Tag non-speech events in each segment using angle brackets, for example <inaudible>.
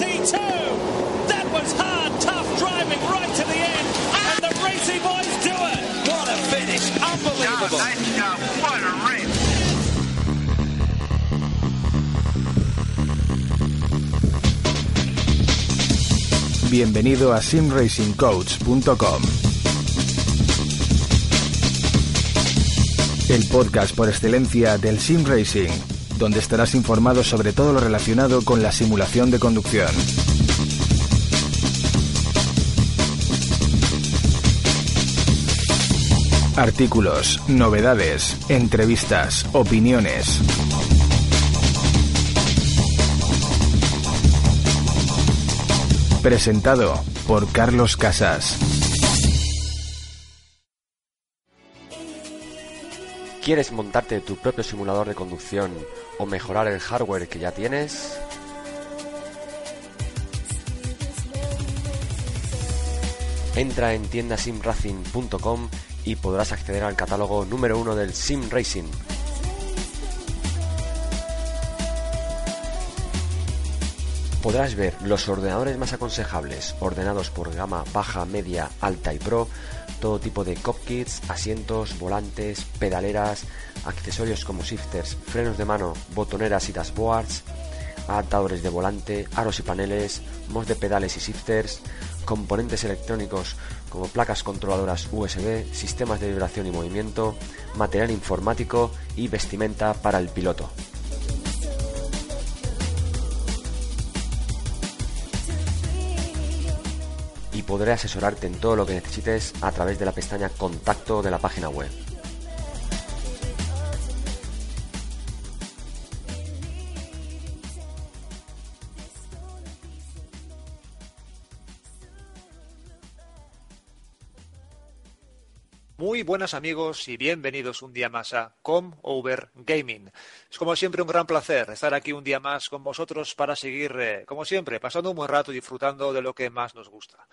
That was hard, tough driving right to the end. And the Racy Boys do it. What a finish. Unbelievable. What a race. Bienvenido a simracingcoach.com. El podcast por excelencia del sim racing donde estarás informado sobre todo lo relacionado con la simulación de conducción. Artículos, novedades, entrevistas, opiniones. Presentado por Carlos Casas. ¿Quieres montarte tu propio simulador de conducción o mejorar el hardware que ya tienes? Entra en tiendasimracing.com y podrás acceder al catálogo número uno del Sim Racing. Podrás ver los ordenadores más aconsejables, ordenados por gama baja, media, alta y pro, todo tipo de cockpits, asientos, volantes, pedaleras, accesorios como shifters, frenos de mano, botoneras y dashboards, adaptadores de volante, aros y paneles, mods de pedales y shifters, componentes electrónicos como placas controladoras USB, sistemas de vibración y movimiento, material informático y vestimenta para el piloto. Podré asesorarte en todo lo que necesites a través de la pestaña Contacto de la página web. Muy buenas amigos y bienvenidos un día más a Com Over Gaming. Es como siempre un gran placer estar aquí un día más con vosotros para seguir, eh, como siempre, pasando un buen rato y disfrutando de lo que más nos gusta.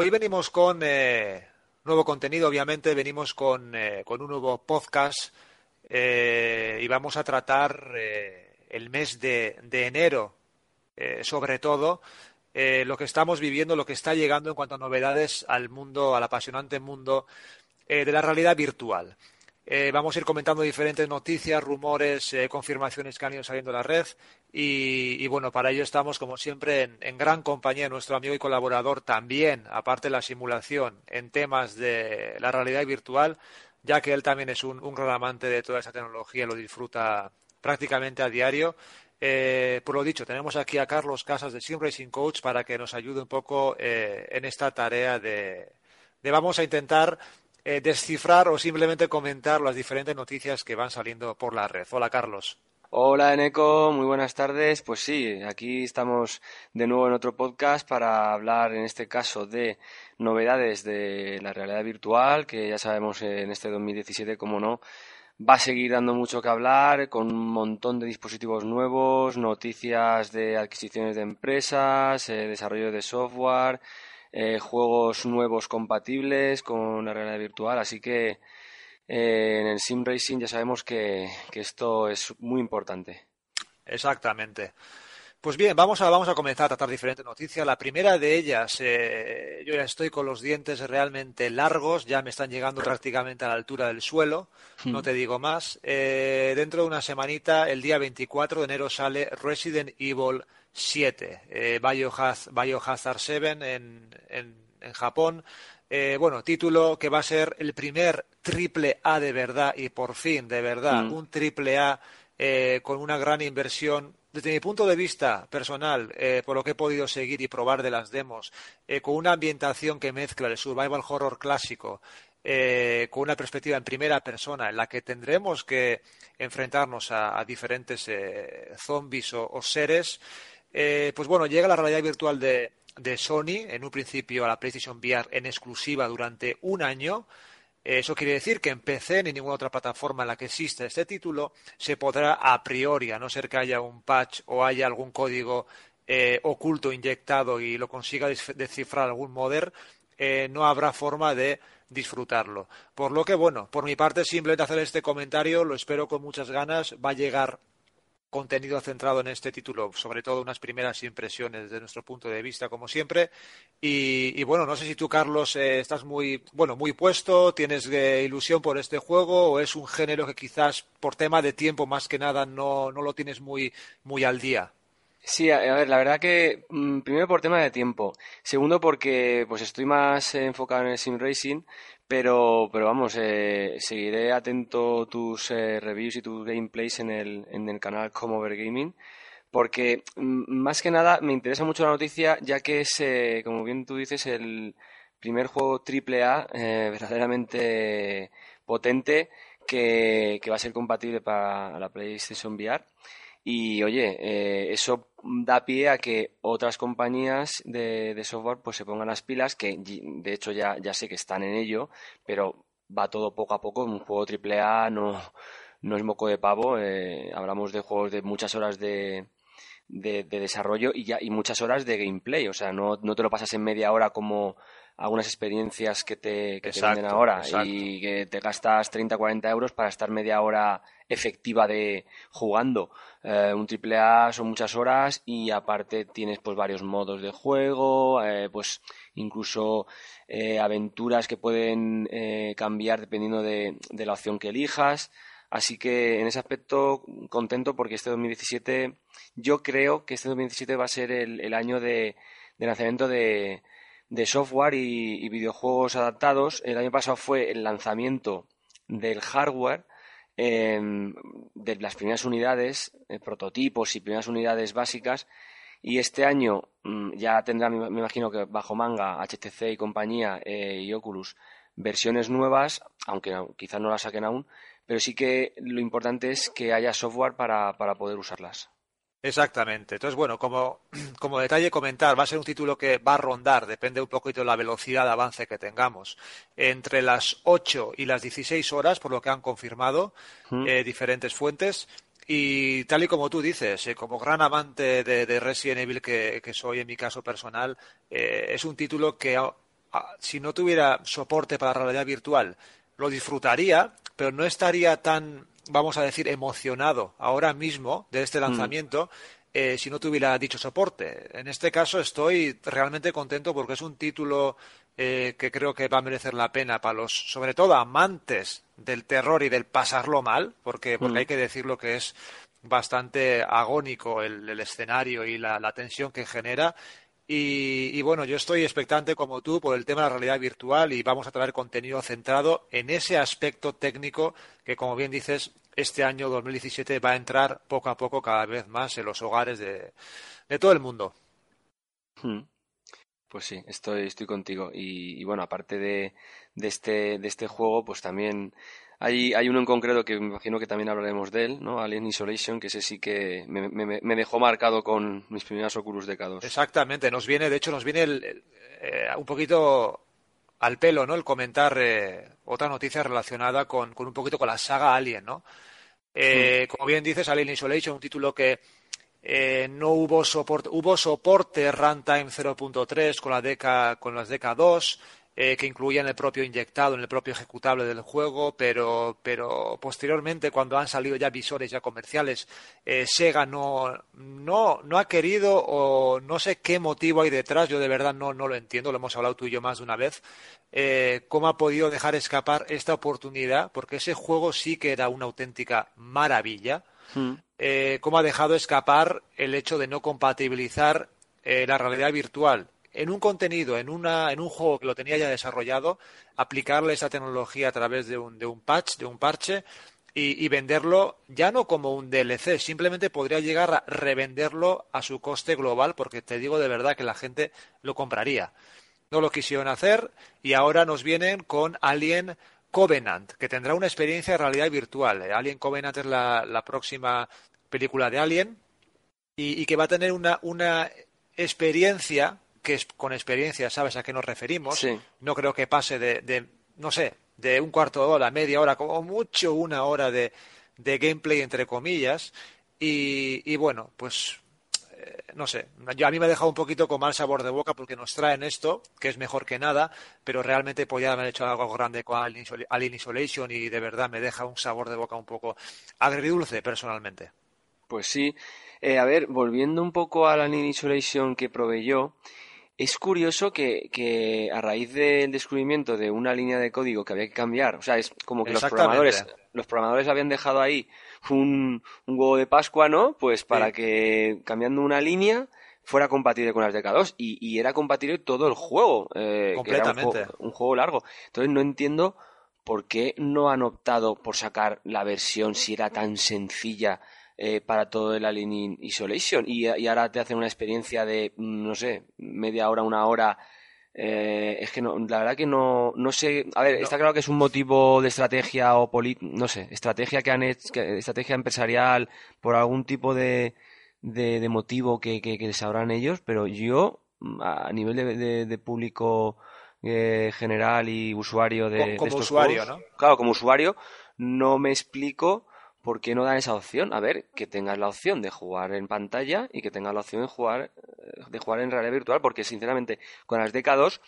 Hoy venimos con eh, nuevo contenido, obviamente, venimos con, eh, con un nuevo podcast eh, y vamos a tratar el mes de, de enero, sobre todo, lo que estamos viviendo, lo que está llegando en cuanto a novedades al mundo, al apasionante mundo de la realidad virtual. Vamos a ir comentando diferentes noticias, rumores, confirmaciones que han ido saliendo de la red y, bueno, para ello estamos como siempre en, gran compañía nuestro amigo y colaborador también, aparte de la simulación, en temas de la realidad virtual, ya que él también es un, gran amante de toda esa tecnología, lo disfruta prácticamente a diario. Eh, por lo dicho, tenemos aquí a Carlos Casas de Sim Racing Coach para que nos ayude un poco eh, en esta tarea de, de vamos a intentar eh, descifrar o simplemente comentar las diferentes noticias que van saliendo por la red. Hola, Carlos. Hola, Eneco, muy buenas tardes. Pues sí, aquí estamos de nuevo en otro podcast para hablar, en este caso, de novedades de la realidad virtual, que ya sabemos en este 2017, como no, va a seguir dando mucho que hablar, con un montón de dispositivos nuevos, noticias de adquisiciones de empresas, eh, desarrollo de software, eh, juegos nuevos compatibles con la realidad virtual, así que eh, en el sim racing ya sabemos que, que, esto es muy importante. Exactamente. Pues bien, vamos a, vamos a comenzar a tratar diferentes noticias. La primera de ellas, eh, yo ya estoy con los dientes realmente largos, ya me están llegando prácticamente a la altura del suelo, Hmm. no te digo más. Eh, dentro de una semanita, el día 24 de enero, sale Resident Evil 7, eh, Biohaz, Biohazard 7 en, en, en Japón. Eh, bueno, título que va a ser el primer triple A de verdad y por fin, de verdad, Mm. un triple A eh, con una gran inversión. Desde mi punto de vista personal, eh, por lo que he podido seguir y probar de las demos, eh, con una ambientación que mezcla el survival horror clásico eh, con una perspectiva en primera persona en la que tendremos que enfrentarnos a, diferentes eh, zombies o, seres, eh, pues bueno, llega la realidad virtual de, de Sony, en un principio a la PlayStation VR en exclusiva durante un año. Eso quiere decir que en PC ni ninguna otra plataforma en la que exista este título se podrá a priori, a no ser que haya un patch o haya algún código eh, oculto inyectado y lo consiga descifrar algún modder, eh, no habrá forma de disfrutarlo. Por lo que, bueno, por mi parte, simplemente hacer este comentario, lo espero con muchas ganas, va a llegar contenido centrado en este título, sobre todo unas primeras impresiones desde nuestro punto de vista, como siempre. Y, bueno, no sé si tú, Carlos, eh, estás muy, bueno, muy puesto, tienes eh, ilusión por este juego o es un género que quizás por tema de tiempo más que nada no, no lo tienes muy, muy al día. Sí, a, ver, la verdad que mm, primero por tema de tiempo, segundo porque pues estoy más enfocado en el sim racing, pero, pero vamos, eh, seguiré atento tus eh, reviews y tus gameplays en el, en el canal Comover Gaming, porque mm, más que nada me interesa mucho la noticia, ya que es, eh, como bien tú dices, el primer juego AAA <laughs> verdaderamente potente que, que va a ser compatible para la PlayStation VR. Y oye, eh, eso da pie a que otras compañías de, software pues se pongan las pilas, que de hecho ya, ya sé que están en ello, pero va todo poco a poco. Un juego AAA no, no es moco de pavo. Eh, hablamos de juegos de muchas horas de, de, desarrollo y, ya, y muchas horas de gameplay. O sea, no, no te lo pasas en media hora como algunas experiencias que te, que te venden ahora y que te gastas 30, 40 euros para estar media hora efectiva de jugando. Eh, un triple A son muchas horas y aparte tienes pues varios modos de juego, eh, pues incluso eh, aventuras que pueden cambiar dependiendo de, la opción que elijas. Así que en ese aspecto contento porque este 2017, yo creo que este 2017 va a ser el, año de, lanzamiento de, software y, videojuegos adaptados. El año pasado fue el lanzamiento del hardware Em, de las primeras unidades, eh, prototipos y primeras unidades básicas. Y este año mm, ya tendrá, me, imagino que bajo manga, HTC y compañía eh, y Oculus, versiones nuevas, aunque quizás no las saquen aún, pero sí que lo importante es que haya software para poder usarlas. Exactamente. Entonces, bueno, como, <clears throat> como, detalle comentar, va a ser un título que va a rondar, depende un poquito de la velocidad de avance que tengamos, entre las 8 y las 16 horas, por lo que han confirmado eh, diferentes fuentes. Y tal y como tú dices, eh, como gran amante de, Resident Evil que, soy en mi caso personal, eh, es un título que si no tuviera soporte para la realidad virtual, lo disfrutaría, pero no estaría tan vamos a decir, emocionado ahora mismo de este mm. lanzamiento eh, si no tuviera dicho soporte. En este caso estoy realmente contento porque es un título eh, que creo que va a merecer la pena para los, sobre todo, amantes del terror y del pasarlo mal, porque, porque mm. hay que decirlo que es bastante agónico el, escenario y la, tensión que genera. Y, bueno, yo estoy expectante como tú por el tema de la realidad virtual y vamos a traer contenido centrado en ese aspecto técnico que, como bien dices, este año 2017 va a entrar poco a poco cada vez más en los hogares de, todo el mundo. Hmm. Pues sí, estoy, estoy contigo. Y, bueno, aparte de, este, de este juego, pues también hay, hay uno en concreto que me imagino que también hablaremos de él, ¿no? Alien Isolation, que ese sí que me, dejó marcado con mis primeras Oculus Decados. Exactamente, nos viene, de hecho, nos viene eh, un poquito al pelo, ¿no? El comentar eh, otra noticia relacionada con, con, un poquito con la saga Alien, ¿no? Eh, como bien dices, Alien Isolation, un título que no hubo soporte, hubo soporte runtime 0.3 con la DECA, con las DECA 2, eh, que incluían el propio inyectado en el propio ejecutable del juego, pero, pero posteriormente, cuando han salido ya visores ya comerciales, eh, Sega no, no, no ha querido o no sé qué motivo hay detrás, yo de verdad no, no lo entiendo, lo hemos hablado tú y yo más de una vez, eh, cómo ha podido dejar escapar esta oportunidad, porque ese juego sí que era una auténtica maravilla, hmm. cómo ha dejado escapar el hecho de no compatibilizar la realidad virtual en un contenido, en, una, en un juego que lo tenía ya desarrollado, aplicarle esa tecnología a través de un, de un patch, de un parche, y, venderlo ya no como un DLC, simplemente podría llegar a revenderlo a su coste global, porque te digo de verdad que la gente lo compraría. no lo quisieron hacer y ahora nos vienen con Alien Covenant, que tendrá una experiencia de realidad virtual. Eh, Alien Covenant es la, próxima película de Alien y, que va a tener una, una experiencia, que es, con experiencia sabes a qué nos referimos. No creo que pase de, de, no sé, de un cuarto de hora, media hora, como mucho una hora de, de gameplay, entre comillas. Y, y bueno, pues no sé, yo, a mí me ha dejado un poquito con mal sabor de boca porque nos traen esto, que es mejor que nada, pero realmente podía haber hecho algo grande con Alien Isolation y de verdad me deja un sabor de boca un poco agridulce personalmente. Pues sí. Eh, a ver, volviendo un poco al Alien Isolation que proveyó, es curioso que, que, a raíz del descubrimiento de una línea de código que había que cambiar, o sea, es como que los programadores, los programadores habían dejado ahí un, un huevo de Pascua, ¿no? Pues para que cambiando una línea fuera compatible con las DK2 y, y era compatible todo el juego, eh, Completamente. un, juego, largo. Entonces no entiendo por qué no han optado por sacar la versión si era tan sencilla eh, para todo el Alien Isolation y, y, ahora te hacen una experiencia de, mm, no sé, media hora, una hora eh, es que no, la verdad que no, no sé. A ver, está claro que es un motivo de estrategia o no sé, estrategia que han hecho, estrategia empresarial por algún tipo de, de, motivo que, que, sabrán ellos, pero yo, a nivel de, de, público eh, general y usuario de, como, usuario, ¿no? Claro, como usuario, no me explico ¿por qué no dan esa opción? A ver, que tengas la opción de jugar en pantalla y que tengas la opción de jugar, eh, de jugar en realidad virtual, porque sinceramente con las DK2,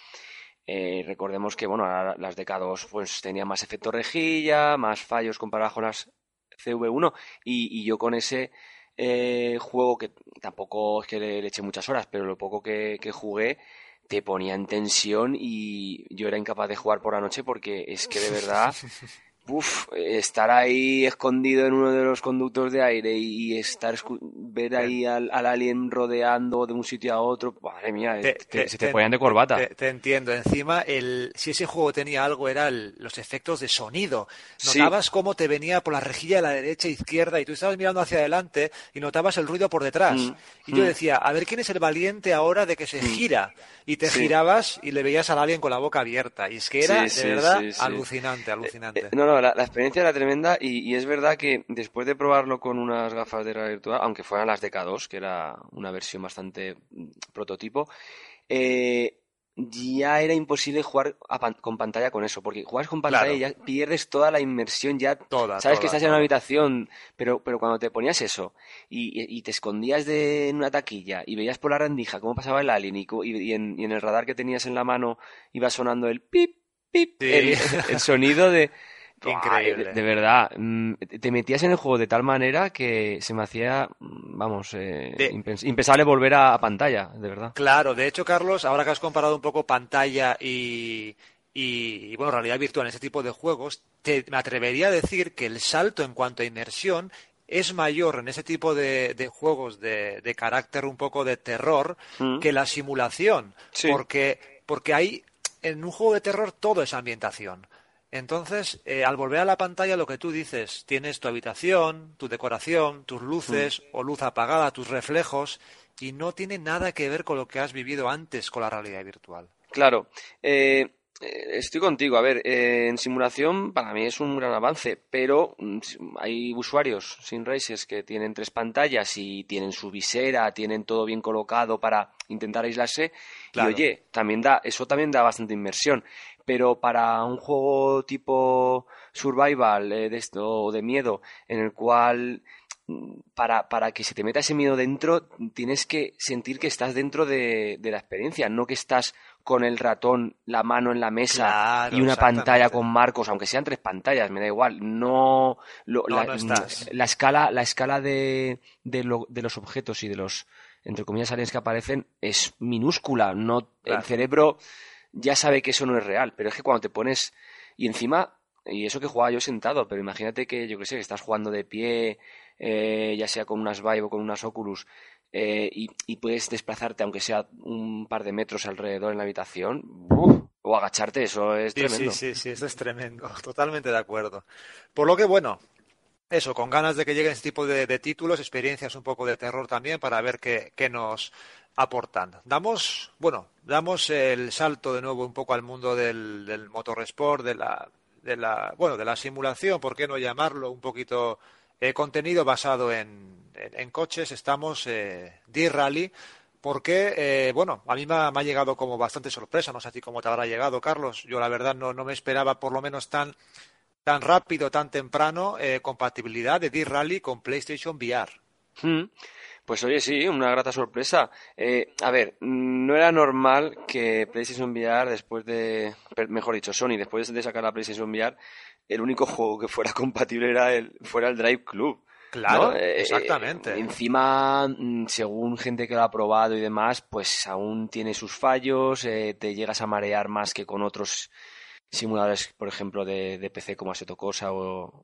eh, recordemos que bueno, las DK2 pues tenían más efecto rejilla, más fallos comparados con las CV1 y, yo con ese eh, juego que tampoco es que le, eché muchas horas, pero lo poco que, que jugué te ponía en tensión y yo era incapaz de jugar por la noche porque es que de verdad <laughs> Uf, estar ahí escondido en uno de los conductos de aire y, estar ver ahí al, alien rodeando de un sitio a otro, madre mía, se te, ponían de corbata. Te, entiendo. Encima, el, si ese juego tenía algo, eran los efectos de sonido. Notabas cómo te venía por la rejilla de la derecha e izquierda y tú estabas mirando hacia adelante y notabas el ruido por detrás. Mm, y yo mm. decía, a ver quién es el valiente ahora de que se mm. gira. Y te girabas y le veías al alien con la boca abierta. Y es que era, de verdad, alucinante, alucinante. Eh, eh, no, no, la, experiencia era tremenda y, es verdad que después de probarlo con unas gafas de realidad virtual, aunque fueran las DK2, que era una versión bastante mm, prototipo, eh, ya era imposible jugar con pantalla con eso, porque juegas con pantalla y ya pierdes toda la inmersión, ya sabes que estás en una habitación, pero, pero cuando te ponías eso y, te escondías de, en una taquilla y veías por la rendija cómo pasaba el alien y, en, el radar que tenías en la mano iba sonando el pip, pip, el sonido de... Increíble. De, verdad, mm, te metías en el juego de tal manera que se me hacía, mm, vamos, eh, impensable volver a, pantalla, de verdad. Claro, de hecho, Carlos, ahora que has comparado un poco pantalla y, y, bueno, realidad virtual en ese tipo de juegos, te, me atrevería a decir que el salto en cuanto a inmersión es mayor en ese tipo de, juegos de, carácter un poco de terror mm. que la simulación. Porque, porque hay, en un juego de terror todo es ambientación. Entonces, eh, al volver a la pantalla, lo que tú dices, tienes tu habitación, tu decoración, tus luces mm. o luz apagada, tus reflejos, y no tiene nada que ver con lo que has vivido antes con la realidad virtual. Claro. Eh, eh, estoy contigo. A ver, en simulación para mí es un gran avance, pero mm, hay usuarios sin races que tienen tres pantallas y tienen su visera, tienen todo bien colocado para intentar aislarse. Y oye, también da, eso también da bastante inmersión pero para un juego tipo survival eh, de esto de miedo en el cual mm, para, para, que se te meta ese miedo dentro tienes que sentir que estás dentro de, la experiencia, no que estás con el ratón, la mano en la mesa y una pantalla con marcos, aunque sean tres pantallas, me da igual. No, la, escala, la escala de, de, los objetos y de los entre comillas aliens que aparecen es minúscula. No, el cerebro ya sabe que eso no es real, pero es que cuando te pones y encima, y eso que jugaba yo sentado, pero imagínate que yo que sé, que estás jugando de pie, eh, ya sea con unas Vive o con unas Oculus, eh, y, puedes desplazarte, aunque sea un par de metros alrededor en la habitación, o agacharte, eso es tremendo. Sí, sí, sí, eso es tremendo, <laughs> totalmente de acuerdo. Por lo que, bueno, eso, con ganas de que lleguen este tipo de, títulos, experiencias un poco de terror también, para ver qué, qué nos aportan. Damos, bueno, damos el salto de nuevo un poco al mundo del, del motorsport, de la, de la, bueno, de la simulación, ¿por qué no llamarlo? Un poquito eh, contenido basado en, en, coches. Estamos eh, D-Rally, porque, eh, bueno, a mí me ha, llegado como bastante sorpresa, no sé a ti cómo te habrá llegado, Carlos. Yo la verdad no, no me esperaba por lo menos tan, tan rápido, tan temprano, eh, compatibilidad de D-Rally con PlayStation VR. Hmm. Pues oye, sí, una grata sorpresa. Eh, a ver, no era normal que PlayStation VR, después de, mejor dicho, Sony, después de sacar la PlayStation VR, el único juego que fuera <laughs> compatible era el, fuera el Drive Club. Claro, eh, exactamente. encima, mm, según gente que lo ha probado y demás, pues aún tiene sus fallos, eh, te llegas a marear más que con otros simuladores, por ejemplo, de, PC como Assetto Corsa o,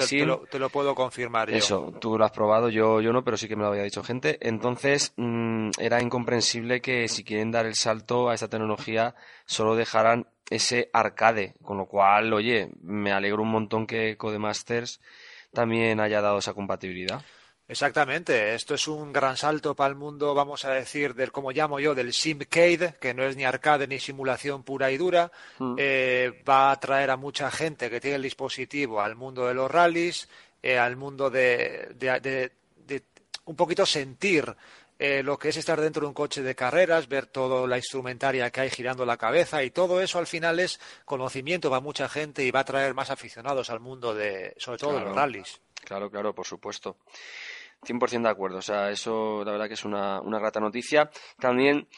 sí, te, lo, puedo confirmar yo. Eso, tú lo has probado, yo, yo no, pero sí que me lo había dicho gente. Entonces, mm, era incomprensible que si quieren dar el salto a esta tecnología, solo dejaran ese arcade, con lo cual, oye, me alegro un montón que Codemasters también haya dado esa compatibilidad. Exactamente, esto es un gran salto para el mundo, vamos a decir, del como llamo yo, del simcade, que no es ni arcade ni simulación pura y dura, mm. eh, va a atraer a mucha gente que tiene el dispositivo al mundo de los rallies, eh, al mundo de, de, un poquito sentir eh, lo que es estar dentro de un coche de carreras, ver toda la instrumentaria que hay girando la cabeza y todo eso al final es conocimiento para mucha gente y va a traer más aficionados al mundo de, sobre todo de los rallies. Claro, claro, por supuesto. 100% de acuerdo. O sea, eso la verdad que es una, una grata noticia. También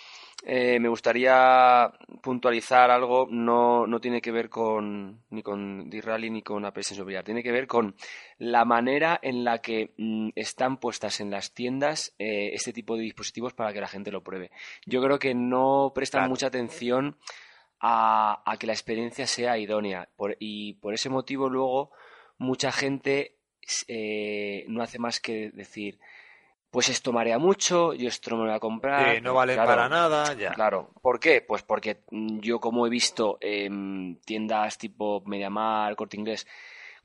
eh, me gustaría puntualizar algo, no, no tiene que ver con ni con D-Rally ni con Apple VR, tiene que ver con la manera en la que mm, están puestas en las tiendas eh, este tipo de dispositivos para que la gente lo pruebe. Yo creo que no prestan mucha atención a, a, que la experiencia sea idónea y por ese motivo luego mucha gente eh, no hace más que decir, pues esto marea mucho, yo esto no me lo voy a comprar. no vale para nada, ya. Claro. ¿Por qué? Pues porque mm, yo como he visto en tiendas tipo Mediamar, Corte Inglés,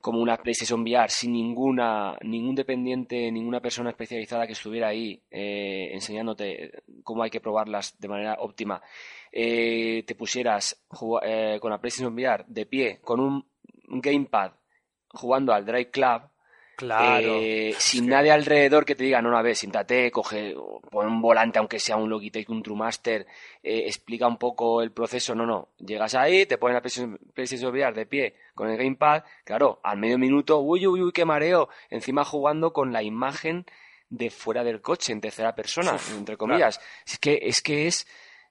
como una PlayStation VR sin ninguna ningún dependiente, ninguna persona especializada que estuviera ahí eh, enseñándote cómo hay que probarlas de manera óptima, eh, te pusieras con la PlayStation VR de pie, con un gamepad, jugando al Drive Club, Claro. Eh, sin nadie alrededor que te diga, no, no, a ver, siéntate, coge, pon un volante, aunque sea un Logitech, un TrueMaster, eh, explica un poco el proceso. No, no. Llegas ahí, te pones la PlayStation VR de pie con el Gamepad, claro, al medio minuto, uy, uy, uy, qué mareo. Encima jugando con la imagen de fuera del coche, en tercera persona, entre comillas. Es que es. Que es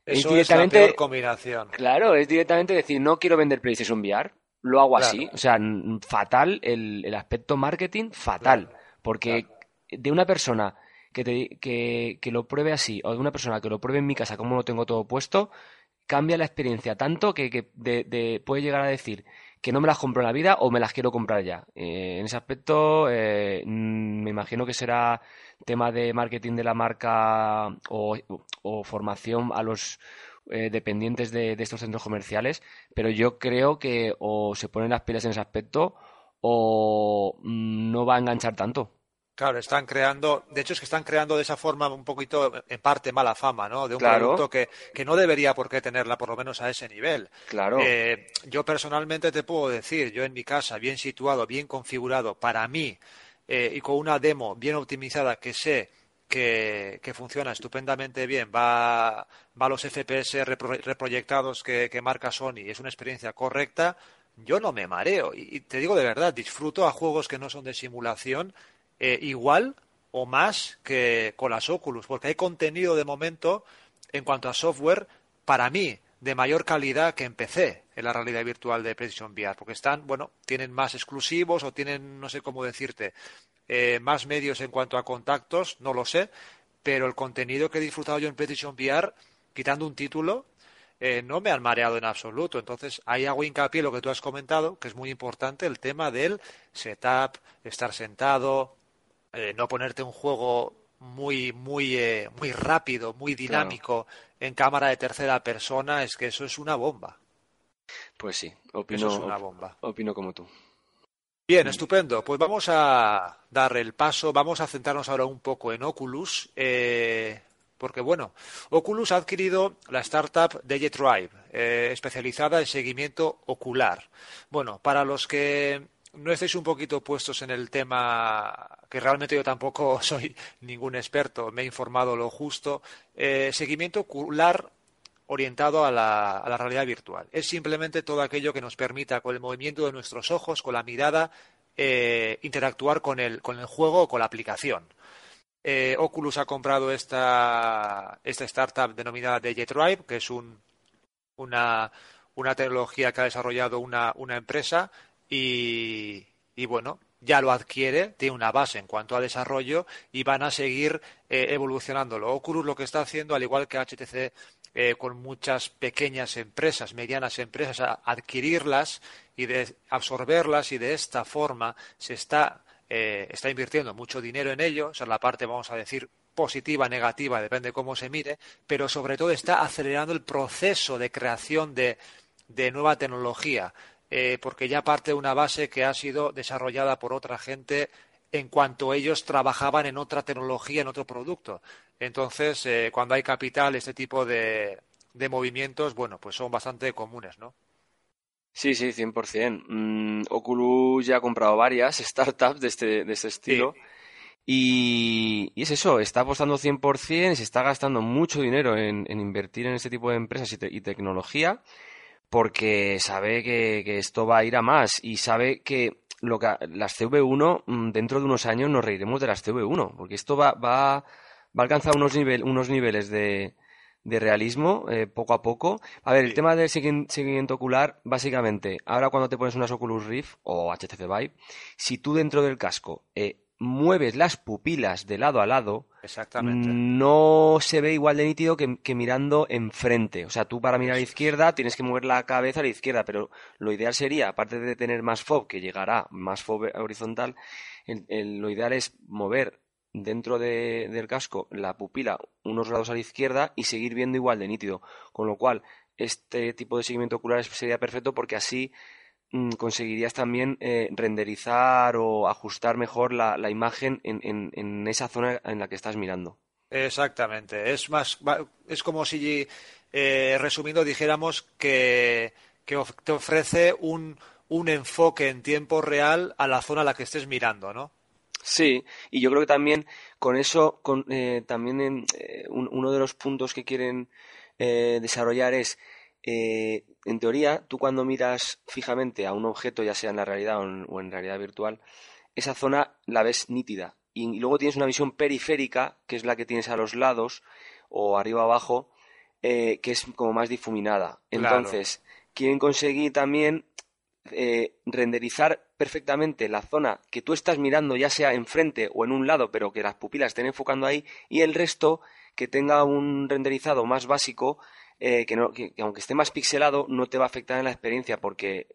es directamente, la peor combinación. Claro, es directamente decir, no quiero vender PlayStation VR, lo hago así. O sea, fatal el, el aspecto marketing, fatal. porque de una persona que, te, que, que, lo pruebe así, o de una persona que lo pruebe en mi casa, como lo tengo todo puesto, cambia la experiencia tanto que, que de, puede llegar a decir que no me las compro en la vida o me las quiero comprar ya. Eh, en ese aspecto, eh, me imagino que será tema de marketing de la marca o, o formación a los eh, dependientes de, estos centros comerciales, pero yo creo que o se ponen las pilas en ese aspecto o mm, no va a enganchar tanto. Claro, están creando, de hecho es que están creando de esa forma un poquito, en parte, mala fama, ¿no? De un producto que, que, no debería por qué tenerla, por lo menos a ese nivel. Claro. Eh, yo personalmente te puedo decir, yo en mi casa, bien situado, bien configurado, para mí, eh, y con una demo bien optimizada que sé que, funciona estupendamente bien, va, a los FPS reproyectados que, marca Sony, es una experiencia correcta, yo no me mareo. Y, te digo de verdad, disfruto a juegos que no son de simulación eh, igual o más que con las Oculus, porque hay contenido de momento en cuanto a software, para mí, de mayor calidad que en PC, en la realidad virtual de PlayStation VR, porque están, bueno, tienen más exclusivos o tienen, no sé cómo decirte, eh, más medios en cuanto a contactos, no lo sé, pero el contenido que he disfrutado yo en PlayStation VR, quitando un título, eh, no me han mareado en absoluto. Entonces, ahí hago hincapié en lo que tú has comentado, que es muy importante, el tema del setup, estar sentado, eh, no ponerte un juego muy, muy, muy rápido, muy dinámico en cámara de tercera persona, es que eso es una bomba. Pues sí, opino, eso es una bomba. opino como tú. Bien, estupendo. Pues vamos a dar el paso, vamos a centrarnos ahora un poco en Oculus. Eh, Porque, bueno, Oculus ha adquirido la startup DigiTribe, eh, especializada en seguimiento ocular. Bueno, para los que no estéis un poquito puestos en el tema, que realmente yo tampoco <laughs> soy ningún experto, me he informado lo justo, eh, seguimiento ocular orientado a la, a la, realidad virtual. Es simplemente todo aquello que nos permita, con el movimiento de nuestros ojos, con la mirada, eh, interactuar con el, con el juego o con la aplicación. Eh, Oculus ha comprado esta, esta startup denominada DigiTribe, que es un, una, una, tecnología que ha desarrollado una, una empresa y, y, bueno, ya lo adquiere, tiene una base en cuanto a desarrollo y van a seguir eh, evolucionándolo. Oculus lo que está haciendo, al igual que HTC eh, con muchas pequeñas empresas, medianas empresas, adquirirlas y de absorberlas y de esta forma se está, eh, está invirtiendo mucho dinero en ello, o sea, la parte, vamos a decir, positiva, negativa, depende de cómo se mire, pero sobre todo está acelerando el proceso de creación de, de nueva tecnología, eh, porque ya parte de una base que ha sido desarrollada por otra gente en cuanto ellos trabajaban en otra tecnología, en otro producto. Entonces, eh, cuando hay capital, este tipo de, de movimientos, bueno, pues son bastante comunes, ¿no? Sí, sí, 100%. Mm, Oculus ya ha comprado varias <laughs> startups de este, de este estilo. Y, y, es eso, está apostando 100% y se está gastando mucho dinero en, en invertir en este tipo de empresas y, te, y tecnología porque sabe que, que, esto va a ir a más y sabe que, lo que las CV1 mm, dentro de unos años nos reiremos de las CV1 porque esto va, va, va a alcanzar unos, nivel, unos niveles de, de realismo eh, poco a poco. A ver, el tema del seguimiento ocular, básicamente, ahora cuando te pones unas Oculus Rift o HTC Vive, si tú dentro del casco eh, mueves las pupilas de lado a lado, no se ve igual de nítido que, que, mirando enfrente. O sea, tú para mirar a la izquierda tienes que mover la cabeza a la izquierda, pero lo ideal sería, aparte de tener más FOB, que llegará más FOB horizontal, el, el, lo ideal es mover dentro de, del casco la pupila unos grados a la izquierda y seguir viendo igual de nítido. Con lo cual, este tipo de seguimiento ocular sería perfecto porque así conseguirías también eh, renderizar o ajustar mejor la, la imagen en, en, en, esa zona en la que estás mirando. Exactamente. Es más, es como si, eh, resumiendo, dijéramos que, que te ofrece un, un enfoque en tiempo real a la zona a la que estés mirando, ¿no? Sí, y yo creo que también con eso, con, eh, también en, eh, un, uno de los puntos que quieren desarrollar es, eh, en teoría, tú cuando miras fijamente a un objeto, ya sea en la realidad o en, o en realidad virtual, esa zona la ves nítida. Y, y luego tienes una visión periférica, que es la que tienes a los lados o arriba abajo, que es como más difuminada. Entonces, claro. quieren conseguir también eh, renderizar perfectamente la zona que tú estás mirando, ya sea enfrente o en un lado, pero que las pupilas estén enfocando ahí, y el resto que tenga un renderizado más básico, eh, que, no, que, que, aunque esté más pixelado, no te va a afectar en la experiencia, porque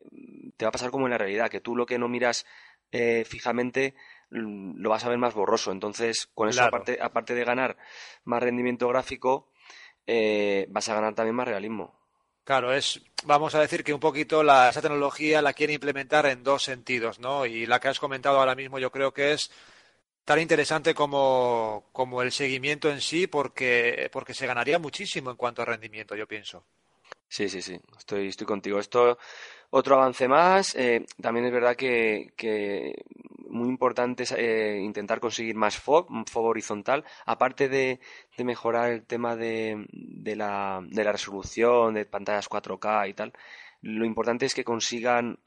te va a pasar como en la realidad, que tú lo que no miras eh, fijamente lo vas a ver más borroso. Entonces, con eso, claro. aparte, aparte de ganar más rendimiento gráfico, eh, vas a ganar también más realismo. Claro, es, vamos a decir que un poquito la, esa tecnología la quiere implementar en dos sentidos, ¿no? Y la que has comentado ahora mismo yo creo que es tan interesante como, como el seguimiento en sí, porque, porque se ganaría muchísimo en cuanto a rendimiento, yo pienso. Sí, sí, sí, estoy, estoy contigo. Esto, otro avance más. Eh, también es verdad que, que muy importante es eh, intentar conseguir más FOB, FOB horizontal, aparte de, de mejorar el tema de, de, la, de, la, resolución, de pantallas 4K y tal. Lo importante es que consigan,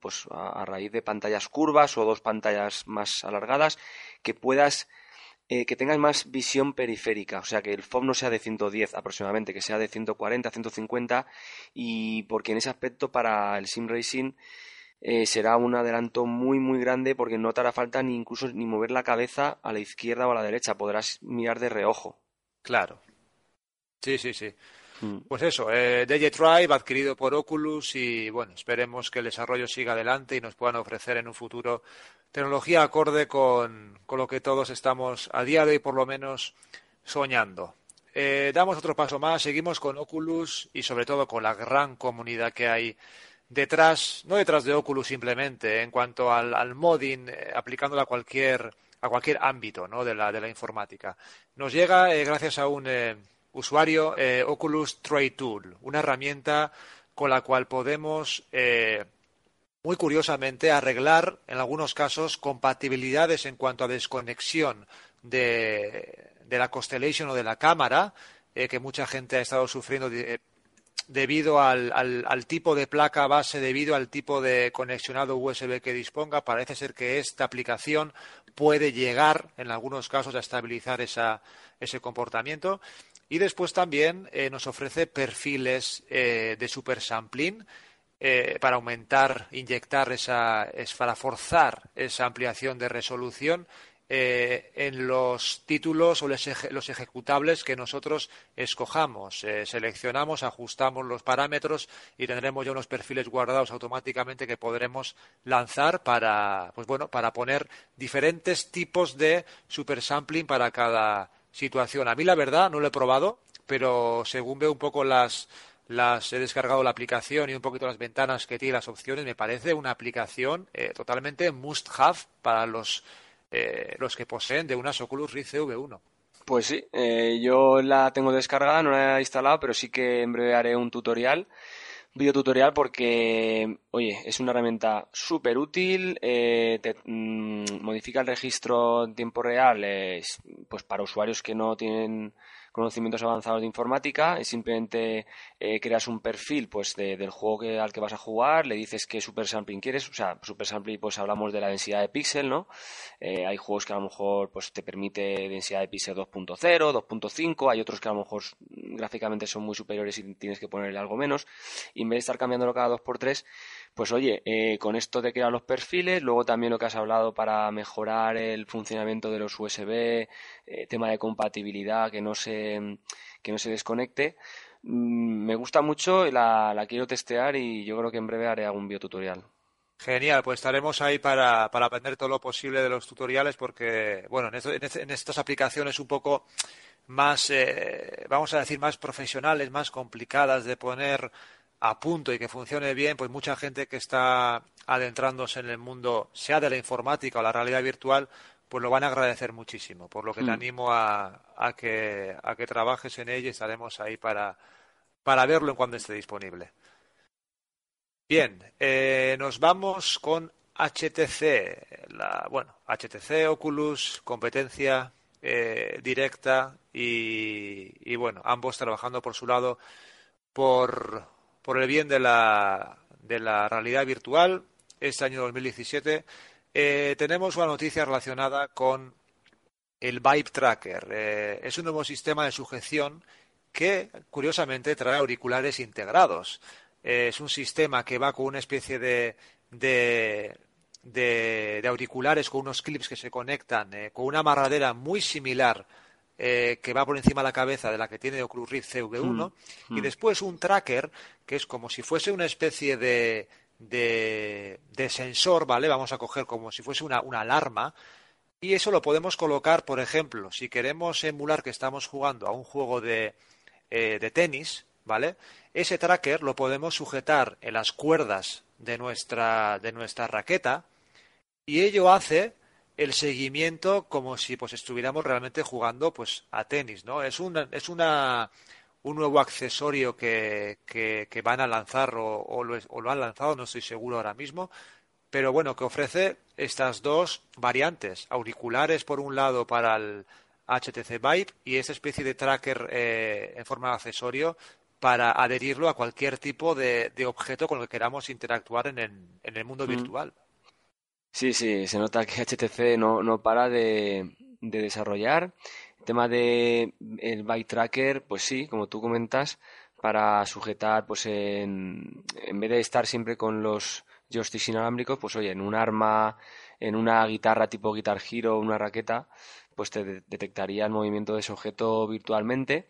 pues a, a raíz de pantallas curvas o dos pantallas más alargadas, que puedas eh, que tengas más visión periférica, o sea, que el FOB no sea de 110 aproximadamente, que sea de 140, 150, y porque en ese aspecto para el sim racing eh, será un adelanto muy muy grande porque no te hará falta ni incluso ni mover la cabeza a la izquierda o a la derecha, podrás mirar de reojo. Claro. Sí, sí, sí. Mm. Pues eso, eh, DJ Tribe adquirido por Oculus y bueno, esperemos que el desarrollo siga adelante y nos puedan ofrecer en un futuro tecnología acorde con, con lo que todos estamos a día de hoy por lo menos soñando. Eh, damos otro paso más, seguimos con Oculus y sobre todo con la gran comunidad que hay detrás, no detrás de Oculus simplemente, en cuanto al, al modding, eh, aplicándolo a cualquier a cualquier ámbito ¿no? de, la, de la informática. Nos llega eh, gracias a un eh, usuario eh, Oculus Trade Tool, una herramienta con la cual podemos muy curiosamente arreglar en algunos casos compatibilidades en cuanto a desconexión de, la Constellation o de la cámara, que mucha gente ha estado sufriendo debido al, tipo de placa base, debido al tipo de conexionado USB que disponga, parece ser que esta aplicación puede llegar, en algunos casos, a estabilizar ese comportamiento. Y después también eh, nos ofrece perfiles eh, de super sampling eh, para aumentar, inyectar esa, es para forzar esa ampliación de resolución en los títulos o los, ejecutables que nosotros escojamos. Seleccionamos, ajustamos los parámetros y tendremos ya unos perfiles guardados automáticamente que podremos lanzar para, pues bueno, para poner diferentes tipos de supersampling para cada situación. A mí la verdad no lo he probado, pero según veo un poco las, las he descargado la aplicación y un poquito las ventanas que tiene las opciones, me parece una aplicación eh, totalmente must have para los eh, los que poseen de unas Oculus Rift CV1. Pues sí, eh, yo la tengo descargada, no la he instalado, pero sí que en breve haré un tutorial, video tutorial, porque, oye, es una herramienta súper útil, eh, te, mm, modifica el registro en tiempo real, pues para usuarios que no tienen conocimientos avanzados de informática, es simplemente eh, creas un perfil pues del juego que, al que vas a jugar, le dices qué super sampling quieres, o sea, super sampling pues hablamos de la densidad de píxel, ¿no? Eh, hay juegos que a lo mejor pues te permite densidad de píxel 2.0, 2.5, hay otros que a lo mejor gráficamente son muy superiores y tienes que ponerle algo menos, y en vez de estar cambiándolo cada 2x3, pues oye, eh, con esto de crear los perfiles, luego también lo que has hablado para mejorar el funcionamiento de los USB, eh, tema de compatibilidad, que no se, que no se desconecte. Mm, me gusta mucho, la, la quiero testear y yo creo que en breve haré algún biotutorial. Genial, pues estaremos ahí para, para, aprender todo lo posible de los tutoriales porque, bueno, en, en, estas aplicaciones un poco más, eh, vamos a decir, más profesionales, más complicadas de poner a punto y que funcione bien, pues mucha gente que está adentrándose en el mundo, sea de la informática o la realidad virtual, pues lo van a agradecer muchísimo. Por lo que te mm. animo a, a, que, a que trabajes en ella y estaremos ahí para, para verlo en cuando esté disponible. Bien, eh, nos vamos con HTC, la, bueno, HTC, Oculus, competencia eh, directa y, y bueno, ambos trabajando por su lado por por el bien de la, de la realidad virtual, este año 2017, eh, tenemos una noticia relacionada con el Vibe Tracker. Eh, es un nuevo sistema de sujeción que, curiosamente, trae auriculares integrados. Eh, es un sistema que va con una especie de, de, de, auriculares con unos clips que se conectan, con una amarradera muy similar eh, que va por encima de la cabeza de la que tiene Oculus Rift CV1 mm, y mm. después un tracker que es como si fuese una especie de, de, sensor, ¿vale? Vamos a coger como si fuese una, una alarma y eso lo podemos colocar, por ejemplo, si queremos emular que estamos jugando a un juego de, eh, de tenis, ¿vale? Ese tracker lo podemos sujetar en las cuerdas de nuestra, de nuestra raqueta y ello hace el seguimiento como si pues estuviéramos realmente jugando pues a tenis, ¿no? Es una, es una un nuevo accesorio que, que, van a lanzar o, o, lo, o, lo, han lanzado, no estoy seguro ahora mismo, pero bueno, que ofrece estas dos variantes, auriculares por un lado para el HTC Vive y esa especie de tracker eh, en forma de accesorio para adherirlo a cualquier tipo de, de objeto con el que queramos interactuar en el, en el mundo mm. virtual. Sí, sí, se nota que HTC no, no para de, de desarrollar. El tema de el bike tracker, pues sí, como tú comentas, para sujetar, pues en, en vez de estar siempre con los joysticks inalámbricos, pues oye, en un arma, en una guitarra tipo Guitar Hero, una raqueta, pues te detectaría el movimiento de ese objeto virtualmente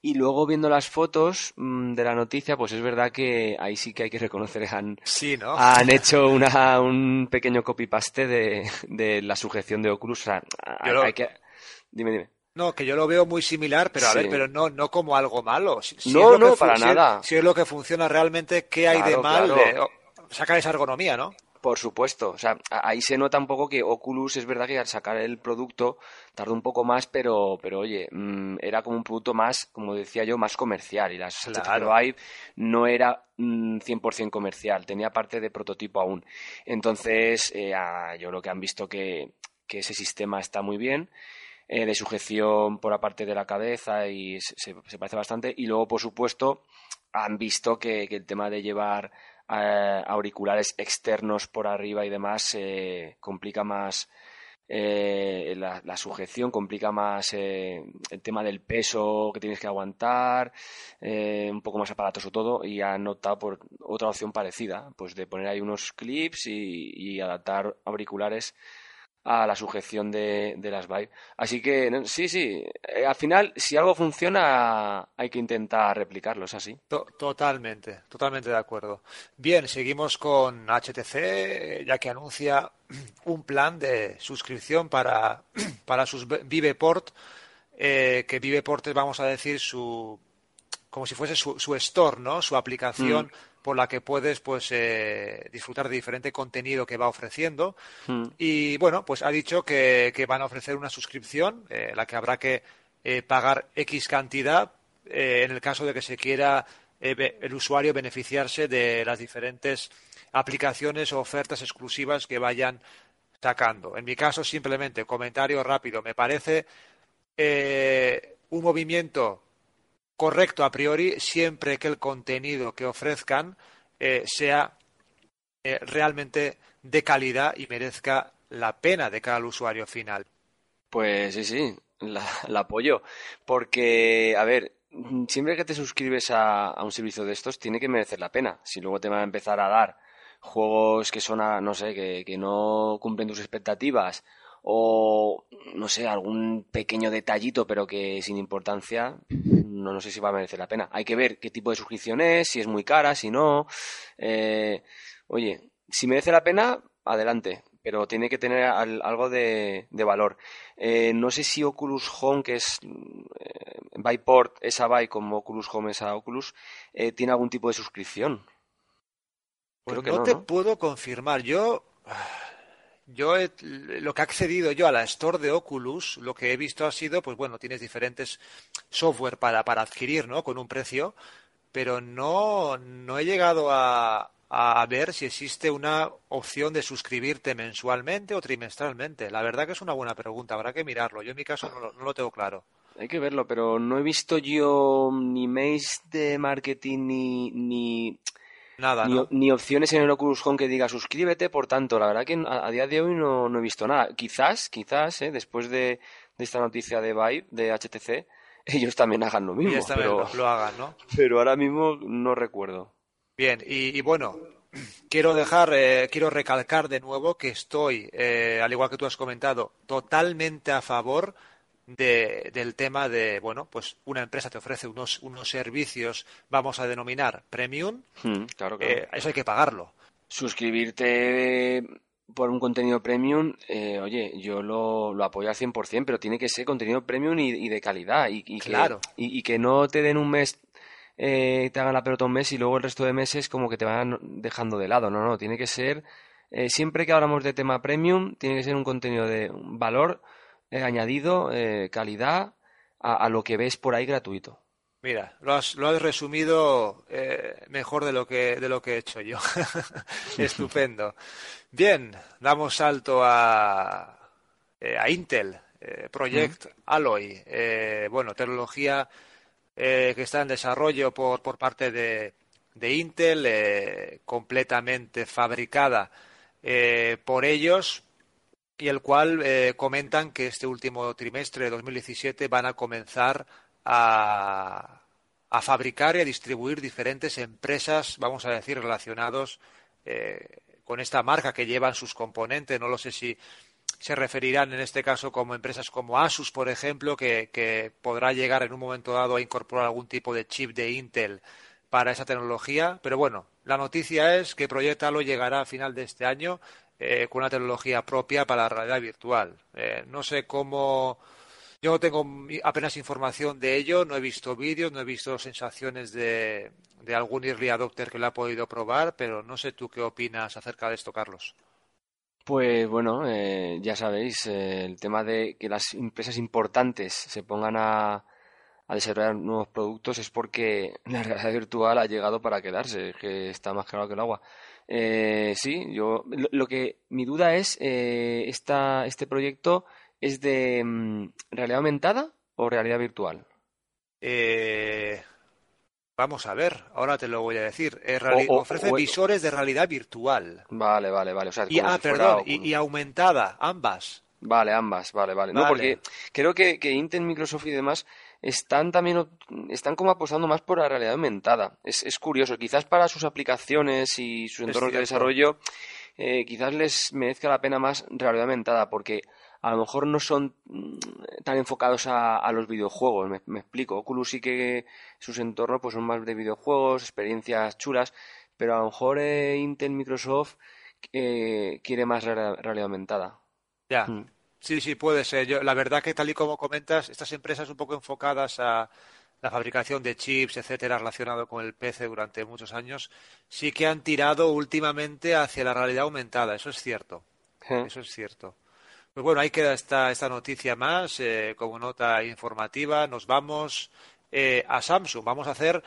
y luego viendo las fotos mm, de la noticia, pues es verdad que ahí sí que hay que reconocer que han, han hecho una, un pequeño copy-paste de, de, la sujeción de Oculus. O sea, hay, que... Dime, dime. No, que yo lo veo muy similar, pero a ver, pero no, no como algo malo. no, no, para nada. Si es lo que funciona realmente, ¿qué hay de mal? De, sacar esa ergonomía, ¿no? Por supuesto, o sea, ahí se nota un poco que Oculus es verdad que al sacar el producto tardó un poco más, pero, pero oye, mm, era como un producto más, como decía yo, más comercial y las Claro. Vive no era mm, 100% comercial, tenía parte de prototipo aún. Entonces, eh, yo creo que han visto que, que ese sistema está muy bien eh, de sujeción por la parte de la cabeza y se, se- se parece bastante. Y luego, por supuesto, han visto que, que el tema de llevar eh, auriculares externos por arriba y demás eh, complica más eh, la, la sujeción, complica más eh, el tema del peso que tienes que aguantar, eh, un poco más aparatoso todo y han optado por otra opción parecida, pues de poner ahí unos clips y, y adaptar auriculares a la sujeción de, de las Vive. Así que no, sí, sí, eh, al final si algo funciona hay que intentar replicarlo, es así. To- Totalmente, totalmente de acuerdo. Bien, seguimos con HTC, ya que anuncia <clears throat> un plan de suscripción para, <clears throat> para sus Ve- Viveport, eh, que Viveport es, vamos a decir, su, como si fuese su, su store, ¿no? Su aplicación por la que puedes, pues, eh, disfrutar de diferente contenido que va ofreciendo. Y bueno, pues ha dicho que, que van a ofrecer una suscripción, eh, la que habrá que eh, pagar X cantidad eh, en el caso de que se quiera el usuario beneficiarse de las diferentes aplicaciones o ofertas exclusivas que vayan sacando. En mi caso, simplemente, comentario rápido, me parece un movimiento correcto a priori siempre que el contenido que ofrezcan eh, sea eh, realmente de calidad y merezca la pena de cada usuario final. Pues sí, sí, <laughs> la, apoyo. Porque, a ver, siempre que te suscribes a, a un servicio de estos, tiene que merecer la pena. Si luego te van a empezar a dar juegos que son, a- no sé, que, que no cumplen tus expectativas, o, no sé, algún pequeño detallito, pero que sin importancia, no, no sé si va a merecer la pena. Hay que ver qué tipo de suscripción es, si es muy cara, si no. Eh, oye, si merece la pena, adelante, pero tiene que tener al- algo de, de valor. Eh, no sé si Oculus Home, que es eh, Byport, esa By como Oculus Home, esa Oculus, eh, tiene algún tipo de suscripción. Pues que no no, te ¿no? puedo confirmar. Yo, yo he- lo que ha accedido yo a la store de Oculus, lo que he visto ha sido, pues bueno, tienes diferentes software para, para adquirir, ¿no? Con un precio, pero no, no he llegado a, a ver si existe una opción de suscribirte mensualmente o trimestralmente. La verdad que es una buena pregunta, habrá que mirarlo. Yo en mi caso no lo, no lo tengo claro. Hay que verlo, pero no he visto yo ni mails de marketing ni, ni, Nada, ni, ¿no? ni opciones en el Oculus Home que diga suscríbete, por tanto, la verdad que a, a día de hoy no, no he visto nada. Quizás, quizás, eh, después de, de esta noticia de Vive, de HTC, <laughs> ellos también hagan lo mismo, pero, lo, lo hagan, ¿no? <laughs> pero ahora mismo no recuerdo. Bien, y, y bueno, quiero dejar, eh, quiero recalcar de nuevo que estoy, eh, al igual que tú has comentado, totalmente a favor de- del tema de, bueno, pues una empresa te ofrece unos, unos servicios, vamos a denominar premium, Mm, claro, claro. eh, eso hay que pagarlo. Suscribirte por un contenido premium, eh, oye, yo lo, lo apoyo al 100%, pero tiene que ser contenido premium y, y de calidad. Y, y que, Claro. y, y que no te den un mes, eh, te hagan la pelota un mes y luego el resto de meses como que te van dejando de lado. No, no, tiene que ser, eh, siempre que hablamos de tema premium, tiene que ser un contenido de valor eh, añadido, eh, calidad, a, a lo que ves por ahí gratuito. Mira, lo has, lo has resumido eh, mejor de lo que, de lo que he hecho yo. <laughs> Estupendo. Bien, damos salto a, eh, a Intel, eh, Project Alloy. Eh, bueno, tecnología eh, que está en desarrollo por, por parte de, de Intel, eh, completamente fabricada eh, por ellos, y el cual eh, comentan que este último trimestre de 2017 van a comenzar a, a fabricar y a distribuir diferentes empresas, vamos a decir, relacionados eh, con esta marca que llevan sus componentes. No lo sé si se referirán en este caso como empresas como Asus, por ejemplo, que, que podrá llegar en un momento dado a incorporar algún tipo de chip de Intel para esa tecnología. Pero bueno, la noticia es que Project Halo llegará a final de este año eh, con una tecnología propia para la realidad virtual. Eh, no sé cómo, Yo no tengo apenas información de ello, no he visto vídeos, no he visto sensaciones de, de algún early adopter que lo ha podido probar, pero no sé tú qué opinas acerca de esto, Carlos. Pues bueno, eh, ya sabéis, eh, el tema de que las empresas importantes se pongan a, a desarrollar nuevos productos es porque <laughs> la realidad virtual ha llegado para quedarse, que está más claro que el agua. Eh, sí, yo lo, que mi duda es eh, esta, este proyecto es de mm, realidad aumentada o realidad virtual. Eh, vamos a ver, ahora te lo voy a decir. ofrece visores de realidad virtual. Vale, vale, vale. y, ah, perdón, y, aumentada, ambas. Vale, ambas, vale, vale. No, porque creo que, que Intel, Microsoft y demás están también están como apostando más por la realidad aumentada. Es, es curioso, quizás para sus aplicaciones y sus entornos de desarrollo, eh, quizás les merezca la pena más realidad aumentada, porque a lo mejor no son mm, tan enfocados a, los videojuegos, me, explico. Oculus sí que sus entornos pues son más de videojuegos, experiencias chulas, pero a lo mejor eh, Intel, Microsoft eh, quiere más realidad aumentada. Ya. Mm. Sí, sí, puede ser. Yo, la verdad que tal y como comentas, estas empresas un poco enfocadas a la fabricación de chips, etcétera, relacionado con el PC durante muchos años, sí que han tirado últimamente hacia la realidad aumentada. Eso es cierto. Eso es cierto. Pues bueno, ahí queda esta, esta noticia más eh, como nota informativa. Nos vamos eh, a Samsung. Vamos a hacer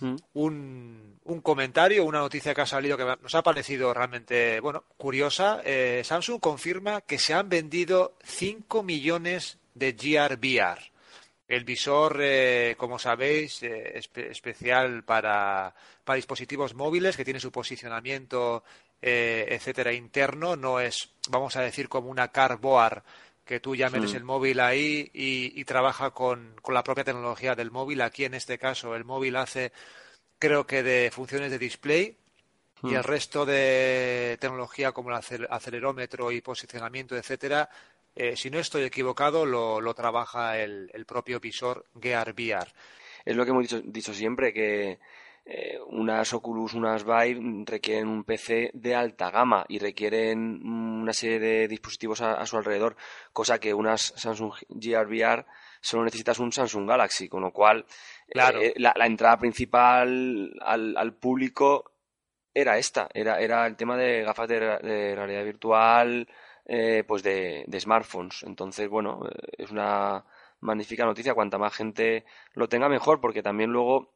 mm. un, un, comentario, una noticia que ha salido que nos ha parecido realmente bueno curiosa. Eh, Samsung confirma que se han vendido 5 millones de Gear VR. El visor, eh, como sabéis, especial para, para, dispositivos móviles que tiene su posicionamiento, etcétera, interno. No es, vamos a decir, como una carboard que tú ya metes el móvil ahí y, trabaja con, la propia tecnología del móvil. Aquí, en este caso, el móvil hace, creo que, de funciones de display y el resto de tecnología como el acelerómetro y posicionamiento, etcétera, eh, si no estoy equivocado, lo, trabaja el, propio visor Gear VR. Es lo que hemos dicho siempre, que eh, unas Oculus, unas Vive requieren un PC de alta gama y requieren una serie de dispositivos a, su alrededor, cosa que unas Samsung Gear VR solo necesitas un Samsung Galaxy, con lo cual eh, la, entrada principal al, público era esta, era, era el tema de gafas de, realidad virtual, eh, pues de, de, smartphones. Entonces, bueno, es una magnífica noticia. Cuanta más gente lo tenga, mejor, porque también luego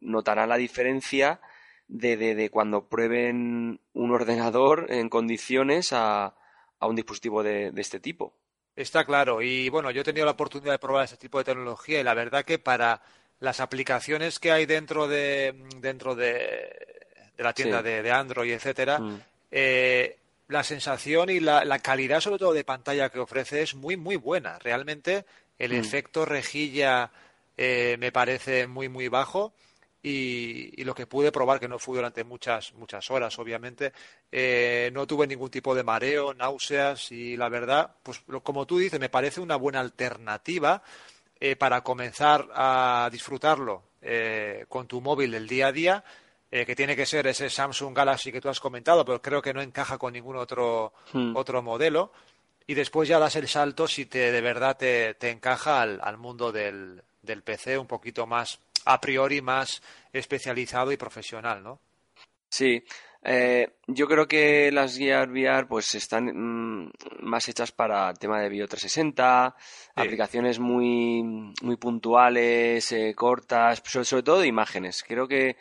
notarán la diferencia de, de, cuando prueben un ordenador en condiciones a, a un dispositivo de, este tipo. Está claro. Y bueno, yo he tenido la oportunidad de probar ese tipo de tecnología y la verdad que para las aplicaciones que hay dentro de dentro de, la tienda de, Android, etcétera, mm. eh, la sensación y la, la, calidad, sobre todo de pantalla que ofrece, es muy muy buena. Realmente el mm. efecto rejilla eh, me parece muy, muy bajo. Y, lo que pude probar, que no fui durante muchas, muchas horas, obviamente, eh, no tuve ningún tipo de mareo, náuseas y la verdad, pues como tú dices, me parece una buena alternativa eh, para comenzar a disfrutarlo con tu móvil el día a día, que tiene que ser ese Samsung Galaxy que tú has comentado, pero creo que no encaja con ningún otro, hmm. otro modelo y después ya das el salto si te de verdad te, encaja al, mundo del, del, PC un poquito más a priori más especializado y profesional, ¿no? Sí, eh, yo creo que las guías VR pues están mm, más hechas para tema de Bio 360, aplicaciones muy, muy puntuales, eh, cortas, sobre, todo de imágenes. Creo que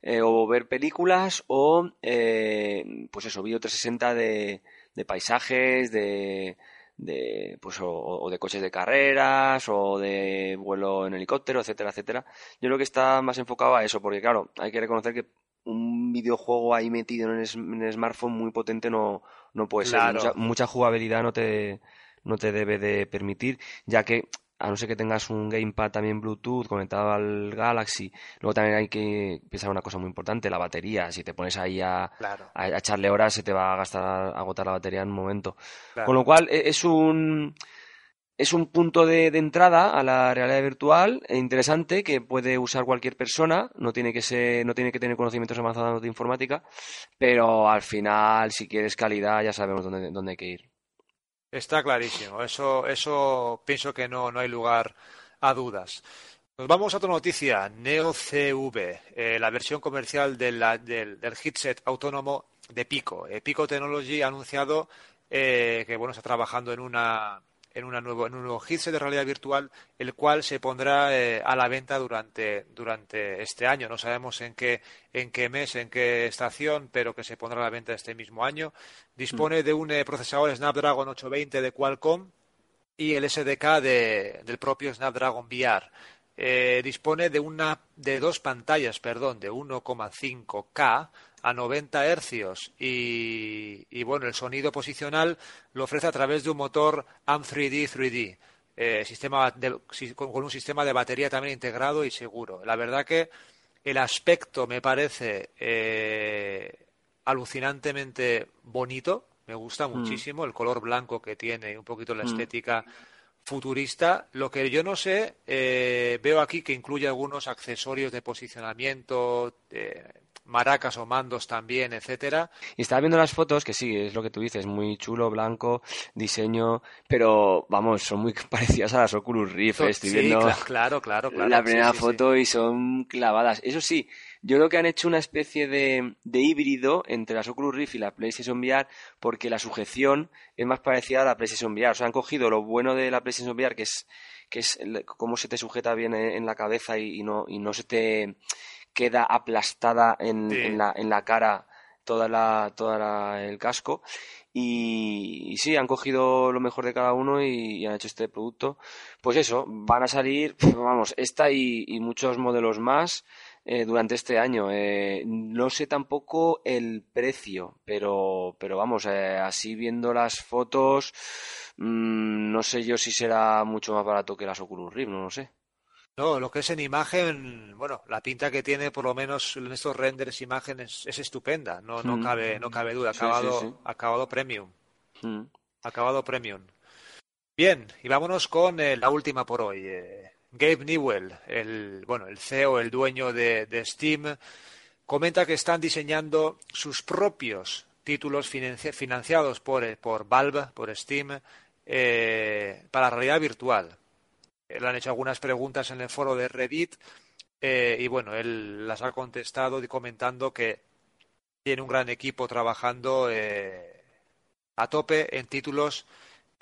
eh, o ver películas o pues eso, Bio 360 de de paisajes, de, de pues o, de coches de carreras o de vuelo en helicóptero, etcétera, etcétera. Yo creo que está más enfocado a eso, porque claro, hay que reconocer que un videojuego ahí metido en el, smartphone muy potente no, no puede ser. Mucha, mucha, jugabilidad no te, no te debe de permitir, ya que a no ser que tengas un gamepad también Bluetooth conectado al Galaxy. Luego también hay que pensar una cosa muy importante, la batería. Si te pones ahí a, echarle horas, se te va a gastar, a agotar la batería en un momento. Con lo cual, e, es un es un punto de, entrada a la realidad virtual e interesante que puede usar cualquier persona, no tiene que ser, no tiene que tener conocimientos avanzados de informática, pero al final, si quieres calidad, ya sabemos dónde, dónde hay que ir. Está clarísimo. Eso, eso pienso que no, no hay lugar a dudas. Nos vamos a otra noticia. Neo CV, eh, la versión comercial del, del, headset autónomo de Pico. Eh, Pico Technology ha anunciado eh, que bueno está trabajando en una en, una nuevo, en un nuevo headset de realidad virtual, el cual se pondrá a la venta durante, durante este año. No sabemos en qué, en qué mes, en qué estación, pero que se pondrá a la venta este mismo año. Dispone de un procesador Snapdragon 820 de Qualcomm y el SDK del propio Snapdragon VR. Eh, dispone de una de dos pantallas, perdón, de 1,5K a 90 hercios y, bueno, el sonido posicional lo ofrece a través de un motor AM3D 3D, eh, sistema con, un sistema de batería también integrado y seguro. La verdad que el aspecto me parece eh, alucinantemente bonito, me gusta mm. muchísimo el color blanco que tiene, un poquito la mm. estética futurista. Lo que yo no sé, eh, veo aquí que incluye algunos accesorios de posicionamiento, maracas o mandos también, etcétera. Y estaba viendo las fotos, que sí, es lo que tú dices, muy chulo, blanco, diseño, pero vamos, son muy <laughs> parecidas a las Oculus Rift. Eh, estoy viendo claro, claro, claro, la primera foto y son clavadas. Eso sí, yo creo que han hecho una especie de, de, híbrido entre las Oculus Rift y la PlayStation VR porque la sujeción es más parecida a la PlayStation VR. O sea, han cogido lo bueno de la PlayStation VR, que es, que es cómo se te sujeta bien en la cabeza y, no, y no se te queda aplastada en, en, la, en la cara toda la, toda el casco. Y, sí, han cogido lo mejor de cada uno y, han hecho este producto. Pues eso, van a salir, vamos, esta y, y muchos modelos más eh, durante este año. Eh, no sé tampoco el precio, pero, pero vamos, eh, así viendo las fotos, mmm, no sé yo si será mucho más barato que las Oculus Rift, no lo sé. No, lo que es en imagen, bueno, la pinta que tiene por lo menos en estos renders imágenes es estupenda, no, no mm. cabe, no cabe duda, acabado, acabado premium. Mm. Acabado premium. Bien, y vámonos con la última por hoy. Gabe Newell, el, bueno, el CEO, el dueño de, Steam, comenta que están diseñando sus propios títulos financiados por, por, Valve, por Steam, eh, para realidad virtual. Le han hecho algunas preguntas en el foro de Reddit eh, y bueno, él las ha contestado comentando que tiene un gran equipo trabajando eh, a tope en títulos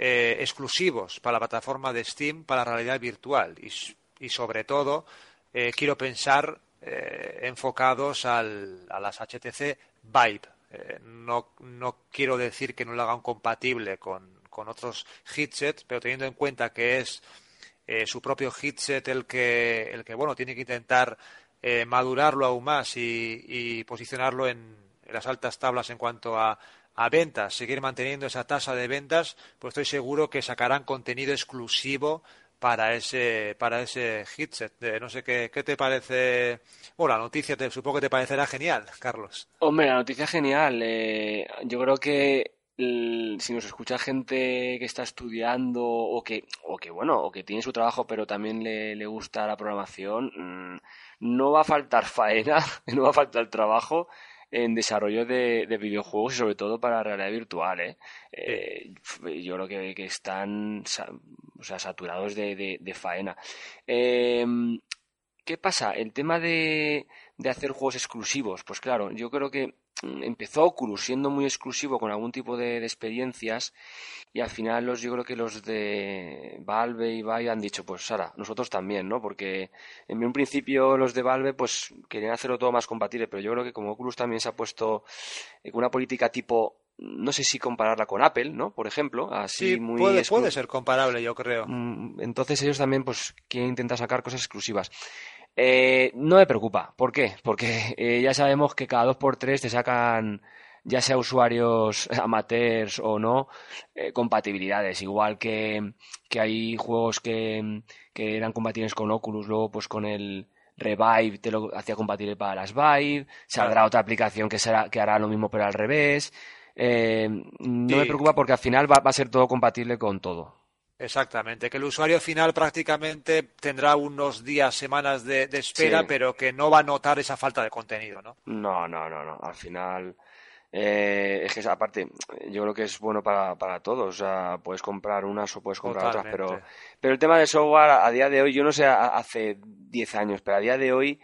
eh, exclusivos para la plataforma de Steam para realidad virtual y, sobre todo eh, quiero pensar eh, enfocados al, a las HTC Vive. No, no, quiero decir que no lo hagan compatible con, con otros headsets, pero teniendo en cuenta que es su propio headset el que, el que bueno, tiene que intentar madurarlo aún más y, y posicionarlo en, las altas tablas en cuanto a, a ventas, seguir manteniendo esa tasa de ventas, pues estoy seguro que sacarán contenido exclusivo para ese para ese headset. no sé qué, qué te parece. Bueno, la noticia te, supongo que te parecerá genial, Carlos. Hombre, la noticia genial. Eh, yo creo que si nos escucha gente que está estudiando o que o que bueno o que tiene su trabajo pero también le, le gusta la programación mm, no va a faltar faena <laughs> no va a faltar trabajo en desarrollo de, videojuegos y sobre todo para realidad virtual. ¿eh? eh yo creo que, que están o sea, saturados de, de, faena. Em, ¿Qué pasa? El tema de, de hacer juegos exclusivos. Pues claro, yo creo que Mm, empezó Oculus siendo muy exclusivo con algún tipo de, experiencias y al final los yo creo que los de Valve y Vive han dicho pues Sara nosotros también no porque en un principio los de Valve pues querían hacerlo todo más compatible pero yo creo que como Oculus también se ha puesto con una política tipo no sé si compararla con Apple, ¿no? Por ejemplo, así muy puede, puede ser comparable, yo creo. Mm, entonces ellos también pues quieren intentar sacar cosas exclusivas. Eh, no me preocupa. ¿Por qué? Porque eh, ya sabemos que cada dos por tres te sacan, ya sea usuarios <laughs> amateurs o no, eh, compatibilidades. Igual que, que hay juegos que, que eran compatibles con Oculus, luego pues con el Revive te lo hacía compatible para las Vive. Saldrá otra aplicación que, será, que hará lo mismo pero al revés. no me preocupa porque al final va a ser todo compatible con todo. Exactamente, que el usuario final prácticamente tendrá unos días, semanas de, espera, pero que no va a notar esa falta de contenido, ¿no? No, no, no, no. Al final Eh, es que aparte, yo creo que es bueno para, para todos. O sea, puedes comprar unas o puedes comprar otras, pero, pero el tema de software a, día de hoy, yo no sé hace 10 años, pero a día de hoy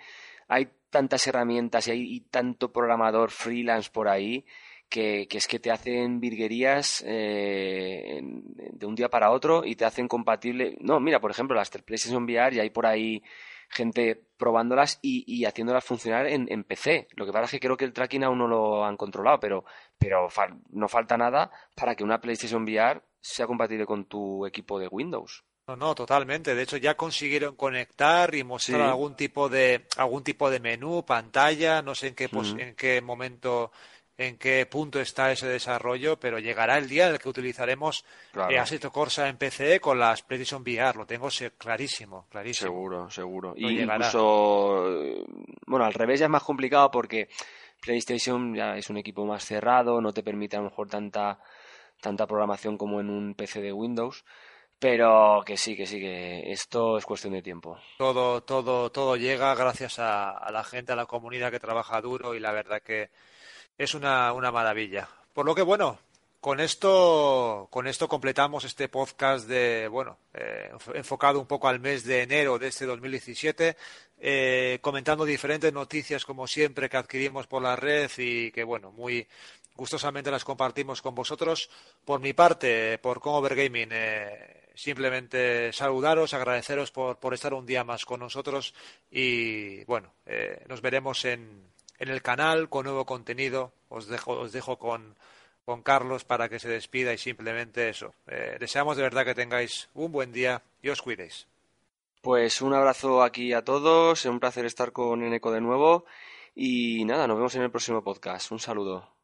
hay tantas herramientas y hay tanto programador freelance por ahí que, es que te hacen virguerías eh, de un día para otro y te hacen compatible. No, mira, por ejemplo, las PlayStation VR y hay por ahí gente probándolas y, haciéndolas funcionar en, PC. Lo que pasa es que creo que el tracking aún no lo han controlado, pero, pero no falta nada para que una PlayStation VR sea compatible con tu equipo de Windows. No, no, totalmente. De hecho, ya consiguieron conectar y mostrar algún tipo de algún tipo de menú, pantalla. No sé en qué en qué momento en qué punto está ese desarrollo, pero llegará el día en el que utilizaremos claro. Eh, Assetto Corsa en PC con las PlayStation VR, lo tengo clarísimo, clarísimo. Seguro, seguro. y incluso, bueno, al revés ya es más complicado porque PlayStation ya es un equipo más cerrado, no te permite a lo mejor tanta, tanta programación como en un PC de Windows. Pero que sí, que sí, que esto es cuestión de tiempo. Todo, todo, todo llega gracias a la gente, a la comunidad que trabaja duro y la verdad que es una, una maravilla. Por lo que, bueno, con esto, con esto completamos este podcast de, bueno, eh, enfocado un poco al mes de enero de este 2017, eh, comentando diferentes noticias como siempre que adquirimos por la red y que, bueno, muy gustosamente las compartimos con vosotros. Por mi parte, por Comover Gaming, eh, simplemente saludaros, agradeceros por, por estar un día más con nosotros y, bueno, nos veremos en en el canal con nuevo contenido. Os dejo, os dejo con, con Carlos para que se despida y simplemente eso. Eh, deseamos de verdad que tengáis un buen día y os cuidéis. Pues un abrazo aquí a todos, un placer estar con Eneco de nuevo y nada, nos vemos en el próximo podcast. Un saludo.